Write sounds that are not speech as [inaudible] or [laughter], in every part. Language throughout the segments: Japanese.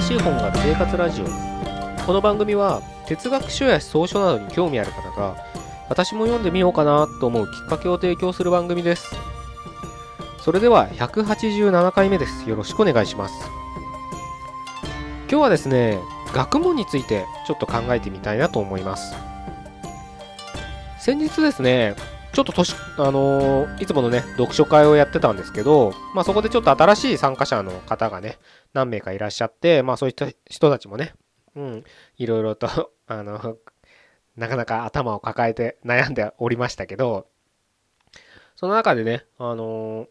しい本がある生活ラジオ。この番組は哲学書や草書などに興味ある方が私も読んでみようかなと思うきっかけを提供する番組です。それでは187回目ですよろしくお願いします。今日はですね学問についてちょっと考えてみたいなと思います。先日ですねちょっと年、あのーいつものね、読書会をやってたんですけど、まあそこでちょっと新しい参加者の方がね、何名かいらっしゃって、まあそういった人たちもね、うん、いろいろと、[laughs] あの、なかなか頭を抱えて悩んでおりましたけど、その中でね、あのー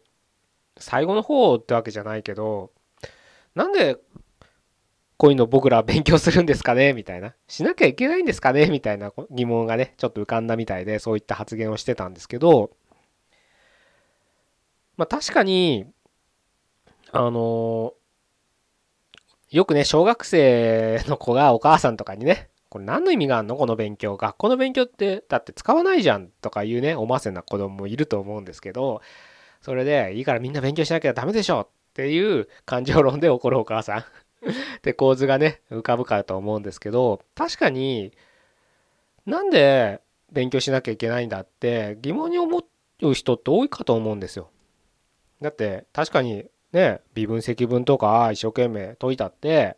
最後の方ってわけじゃないけど、なんでこういうの僕ら勉強するんですかね？みたいな。しなきゃいけないんですかね？みたいな疑問がね、ちょっと浮かんだみたいで、そういった発言をしてたんですけど、まあ確かに、あのよくね、小学生の子がお母さんとかにね、これ何の意味があんの？この勉強。学校の勉強って、だって使わないじゃんとかいうね、おませな子供もいると思うんですけど、それで、いいからみんな勉強しなきゃダメでしょっていう感情論で怒るお母さん。[laughs] って構図がね浮かぶかと思うんですけど確かになんで勉強しなきゃいけないんだって疑問に思う人って多いかと思うんですよ。だって確かにね微分積分とか一生懸命解いたって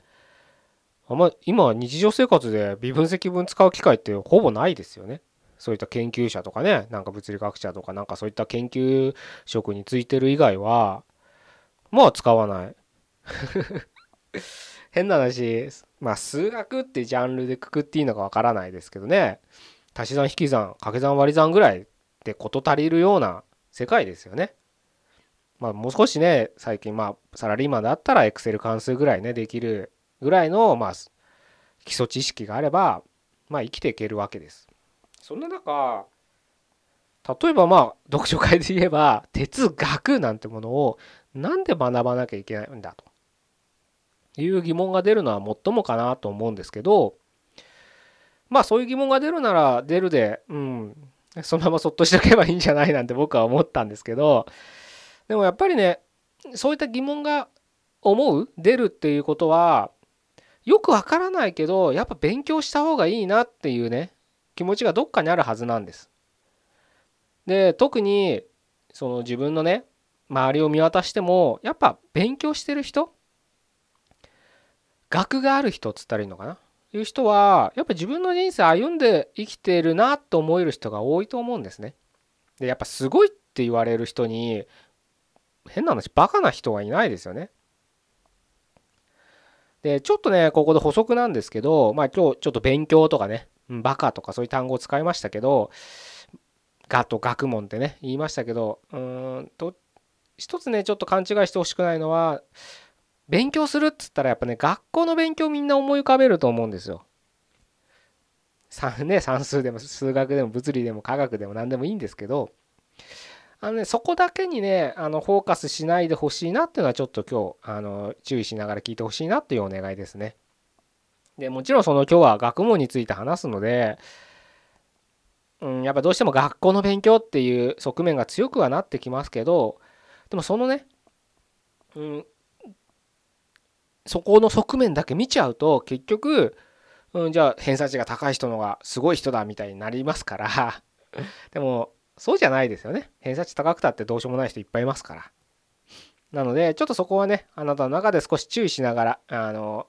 あんま今日常生活で微分積分使う機会ってほぼないですよね。そういった研究者とかねなんか物理学者とかなんかそういった研究職についてる以外はまあ使わない。変な話まあ数学ってジャンルでくくっていいのかわからないですけどね足し算引き算掛け算割り算ぐらいで事足りるような世界ですよね。まあもう少しね最近まあサラリーマンだったらエクセル関数ぐらいねできるぐらいのまあ基礎知識があればまあ生きていけるわけです。そんな中例えばまあ読書会で言えば哲学なんてものをなんで学ばなきゃいけないんだと。いう疑問が出るのはもっともかなと思うんですけどまあそういう疑問が出るなら出るでうんそのままそっとしておけばいいんじゃないなんて僕は思ったんですけどでもやっぱりねそういった疑問が思う出るっていうことはよくわからないけどやっぱ勉強した方がいいなっていうね気持ちがどっかにあるはずなんです。で特にその自分のね周りを見渡してもやっぱ勉強してる人学がある人っつったらいいのかな？いう人はやっぱ自分の人生歩んで生きてるなと思える人が多いと思うんですね。でやっぱすごいって言われる人に変な話バカな人はいないですよね。でちょっとねここで補足なんですけどまあ今日ちょっと勉強とかねバカとかそういう単語を使いましたけどがと学問ってね言いましたけどうーんと一つねちょっと勘違いしてほしくないのは勉強するっつったらやっぱね学校の勉強みんな思い浮かべると思うんですよ。算ね算数でも数学でも物理でも科学でも何でもいいんですけどあのねそこだけにねあのフォーカスしないでほしいなっていうのはちょっと今日あの注意しながら聞いてほしいなっていうお願いですね。でもちろんその今日は学問について話すので、うん、やっぱどうしても学校の勉強っていう側面が強くはなってきますけどでもそのね、うん、そこの側面だけ見ちゃうと結局、うん、じゃあ偏差値が高い人のがすごい人だみたいになりますから。[laughs] でもそうじゃないですよね。偏差値高くたってどうしようもない人いっぱいいますから。なのでちょっとそこはねあなたの中で少し注意しながらあの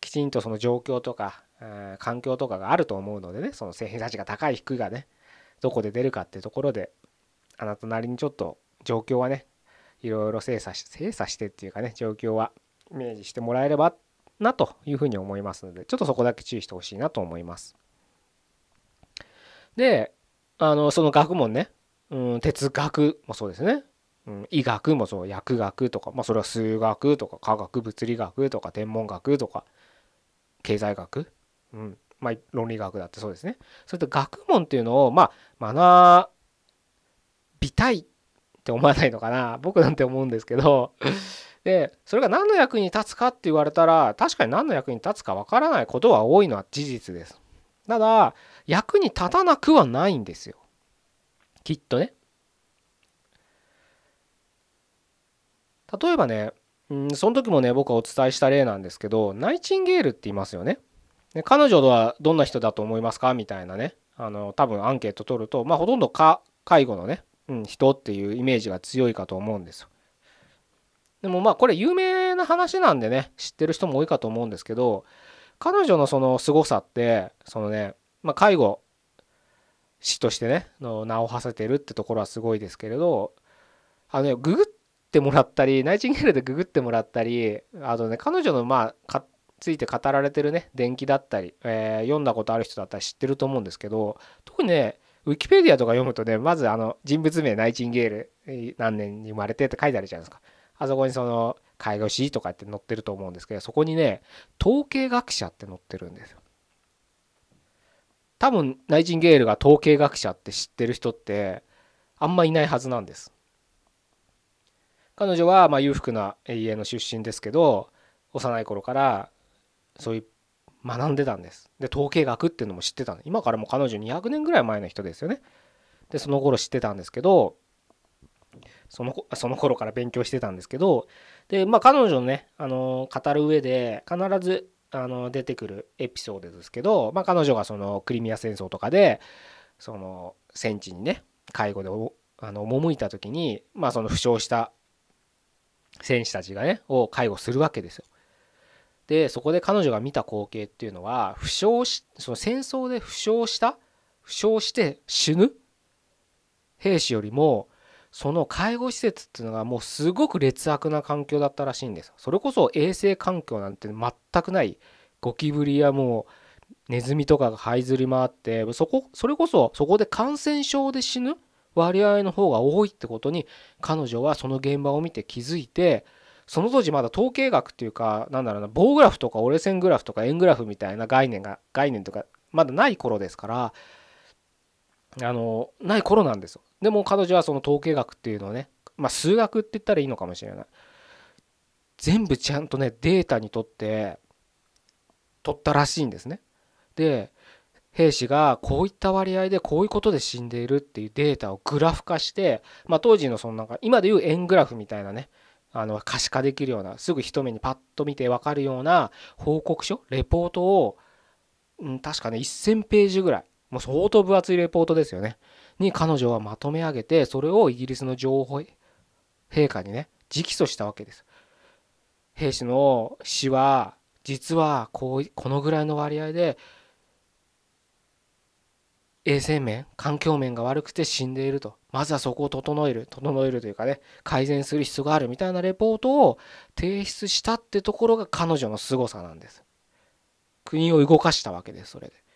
きちんとその状況とか、え環境とかがあると思うのでねその偏差値が高い低いがねどこで出るかっていうところであなたなりにちょっと状況はねいろいろ精査し精査してっていうかね状況はイメージしてもらえればなというふうに思いますのでちょっとそこだけ注意してほしいなと思います。であのその学問ね、うん、哲学もそうですね、うん、医学もそう薬学とか、まあ、それは数学とか科学物理学とか天文学とか経済学、うんまあ、論理学だってそうですね。そういった学問っていうのをまあ学びたいって思わないのかな僕なんて思うんですけど。でそれが何の役に立つかって言われたら確かに何の役に立つかわからないことは多いのは事実ですただ役に立たなくはないんですよきっとね例えばねうんその時もね僕はお伝えした例なんですけどナイチンゲールって言いますよね。で彼女はどんな人だと思いますかみたいなねあの多分アンケート取るとまあほとんどか介護のね、うん、人っていうイメージが強いかと思うんですよ。でもまあこれ有名な話なんでね知ってる人も多いかと思うんですけど彼女のその凄さってそのね、まあ、介護士としてねの名を馳せてるってところはすごいですけれどあのねググってもらったりナイチンゲールでググってもらったりあとね彼女のまあついて語られてるね伝記だったり、え、読んだことある人だったら知ってると思うんですけど特にねウィキペディアとか読むとねまずあの人物名ナイチンゲール何年に生まれてって書いてあるじゃないですか。あそこにその介護士とかって載ってると思うんですけどそこにね統計学者って載ってるんですよ。多分ナイチンゲールが統計学者って知ってる人ってあんまいないはずなんです。彼女はま裕福な家の出身ですけど幼い頃からそういう学んでたんです。で統計学っていうのも知ってたんで今からもう彼女200年ぐらい前の人ですよね。でその頃知ってたんですけどそのその頃から勉強してたんですけどでまあ彼女のねあの語る上で必ずあの出てくるエピソードですけど、まあ、彼女がそのクリミア戦争とかでその戦地にね介護であの赴いた時に、まあ、その負傷した戦士たちがねを介護するわけですよ。でそこで彼女が見た光景っていうのは負傷しその戦争で負傷した負傷して死ぬ兵士よりもその介護施設っていうのがもうすごく劣悪な環境だったらしいんです。それこそ衛生環境なんて全くないゴキブリやもうネズミとかが這いずり回ってそこそれこそそこで感染症で死ぬ割合の方が多いってことに彼女はその現場を見て気づいてその当時まだ統計学っていうかなんだろうな棒グラフとか折れ線グラフとか円グラフみたいな概念が概念とかまだない頃ですからあのない頃なんですよ。でも彼女はその統計学っていうのをねまあ数学って言ったらいいのかもしれない。全部ちゃんとねデータにとって取ったらしいんですね。で兵士がこういった割合でこういうことで死んでいるっていうデータをグラフ化して、まあ、当時のそのなんか今でいう円グラフみたいなねあの可視化できるようなすぐ一目にパッと見て分かるような報告書レポートを、うん、確かね1,000ページぐらいもう相当分厚いレポートですよね。に彼女はまとめ上げてそれをイギリスの情報陛下にね直訴したわけです。兵士の死は実はこうこのぐらいの割合で衛生面環境面が悪くて死んでいると。まずはそこを整える整えるというかね改善する必要があるみたいなレポートを提出したってところが彼女の凄さなんです。国を動かしたわけですそれで。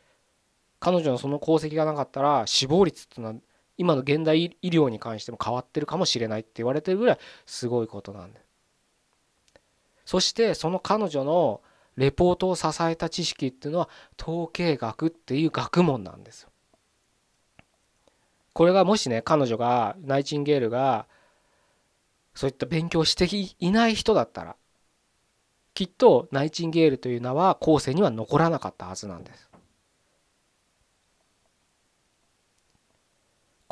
彼女のその功績がなかったら死亡率っていうのは今の現代医療に関しても変わってるかもしれないって言われてるぐらいすごいことなんでそしてその彼女のレポートを支えた知識っていうのは統計学っていう学問なんですよこれがもしね彼女がナイチンゲールがそういった勉強していない人だったらきっとナイチンゲールという名は後世には残らなかったはずなんです。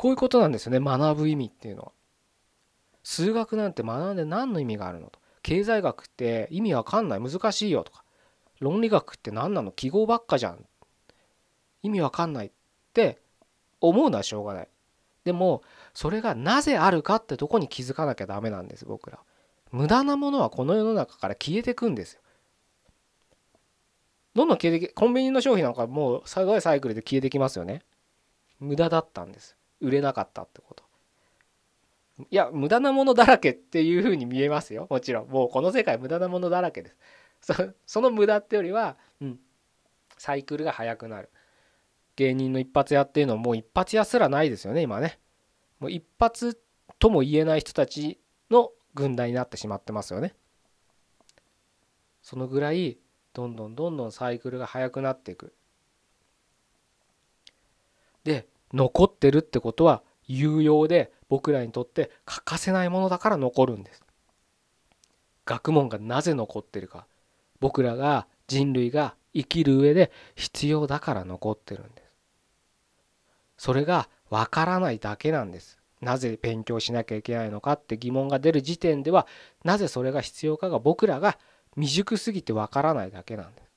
こういうことなんですよね。学ぶ意味っていうのは。数学なんて学んで何の意味があるのと。経済学って意味わかんない。難しいよとか。論理学って何なの。記号ばっかじゃん。意味わかんないって思うのはしょうがない。でもそれがなぜあるかってとこに気づかなきゃダメなんです僕ら。無駄なものはこの世の中から消えてくんですよ。どんどん消えてきコンビニの商品なんかもうすごいサイクルで消えてきますよね。無駄だったんです。売れなかったってこと。いや無駄なものだらけっていうふうに見えますよ。もちろん。もうこの世界無駄なものだらけです。その無駄ってよりは、うん、サイクルが速くなる。芸人の一発屋っていうのはもう一発屋すらないですよね今ね。もう一発とも言えない人たちの軍団になってしまってますよね。そのぐらいどんどんどんどんサイクルが速くなっていく。で残ってるってことは有用で僕らにとって欠かせないものだから残るんです。学問がなぜ残ってるか。僕らが人類が生きる上で必要だから残ってるんです。それがわからないだけなんです。なぜ勉強しなきゃいけないのかって疑問が出る時点ではなぜそれが必要かが僕らが未熟すぎてわからないだけなんです。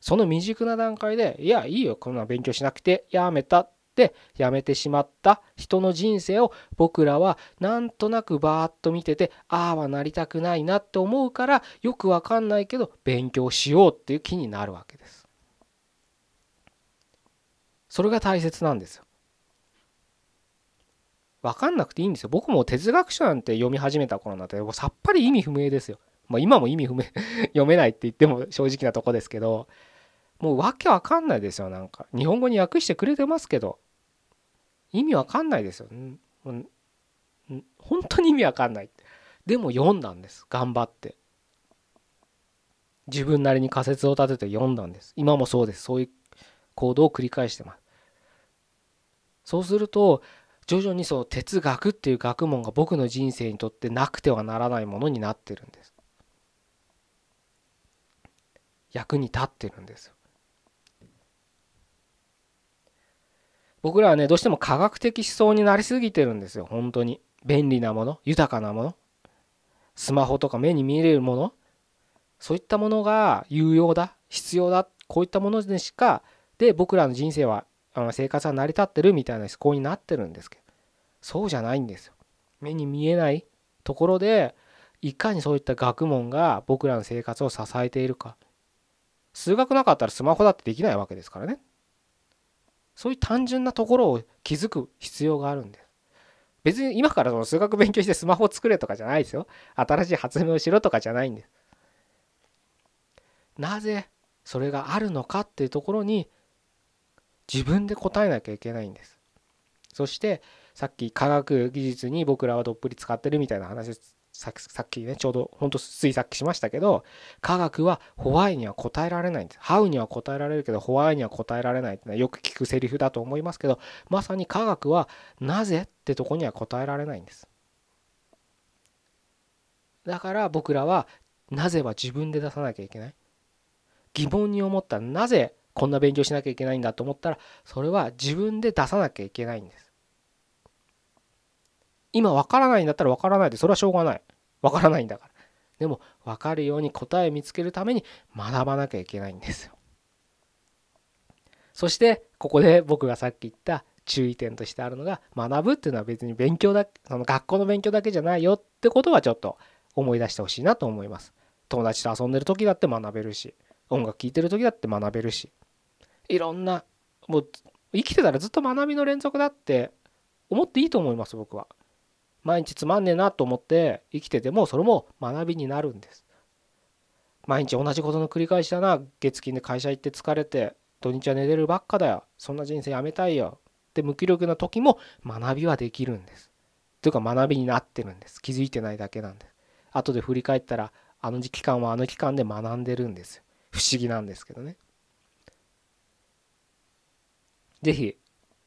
その未熟な段階でいやいいよこんな勉強しなくてやめた。ってやめてしまった人の人生を僕らはなんとなくバーッと見ててああはなりたくないなって思うからよくわかんないけど勉強しようっていう気になるわけです。それが大切なんですよ。分かんなくていいんですよ。僕も哲学書なんて読み始めた頃なんてもうさっぱり意味不明ですよ。まあ今も意味不明 [laughs] 読めないって言っても正直なとこですけどもうわけわかんないですよなんか。日本語に訳してくれてますけど意味わかんないですよ。本当に意味わかんない。でも読んだんです。頑張って。自分なりに仮説を立てて読んだんです。今もそうです。そういう行動を繰り返してます。そうすると徐々にその哲学っていう学問が僕の人生にとってなくてはならないものになってるんです。役に立ってるんですよ。僕らはねどうしても科学的思想になりすぎてるんですよ。本当に。便利なもの豊かなもの。スマホとか目に見えるもの。そういったものが有用だ必要だ。こういったものでしかで僕らの人生は生活は成り立ってるみたいな思考になってるんですけど。そうじゃないんですよ。目に見えないところでいかにそういった学問が僕らの生活を支えているか。数学なかったらスマホだってできないわけですからね。そういう単純なところを気づく必要があるんです。別に今からその数学勉強してスマホ作れとかじゃないですよ。新しい発明をしろとかじゃないんです。なぜそれがあるのかっていうところに自分で答えなきゃいけないんです。そしてさっき科学技術に僕らはどっぷり使ってるみたいな話さっきねちょうどほんとついさっきしましたけど科学はホワイには答えられないんです。ハウには答えられるけどホワイには答えられないってよく聞くセリフだと思いますけどまさに科学はなぜってとこには答えられないんです。だから僕らはなぜは自分で出さなきゃいけない。疑問に思ったらなぜこんな勉強しなきゃいけないんだと思ったらそれは自分で出さなきゃいけないんです。今わからないんだったらわからないでそれはしょうがないわからないんだから。でも分かるように答え見つけるために学ばなきゃいけないんですよ。そしてここで僕がさっき言った注意点としてあるのが学ぶっていうのは別に勉強だその学校の勉強だけじゃないよってことはちょっと思い出してほしいなと思います。友達と遊んでる時だって学べるし音楽聴いてる時だって学べるしいろんなもう生きてたらずっと学びの連続だって思っていいと思います僕は。毎日つまんねえなと思って生きててもそれも学びになるんです。毎日同じことの繰り返しだな。月金で会社行って疲れて土日は寝てるばっかだよ。そんな人生やめたいよ。って無気力な時も学びはできるんです。というか学びになってるんです。気づいてないだけなんです。後で振り返ったらあの期間はあの期間で学んでるんです。不思議なんですけどね。是非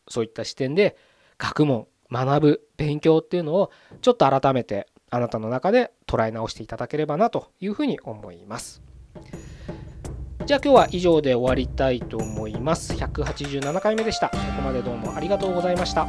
そういった視点で学問学ぶ勉強っていうのをちょっと改めてあなたの中で捉え直していただければなというふうに思います。じゃあ今日は以上で終わりたいと思います。187回目でした。ここまでどうもありがとうございました。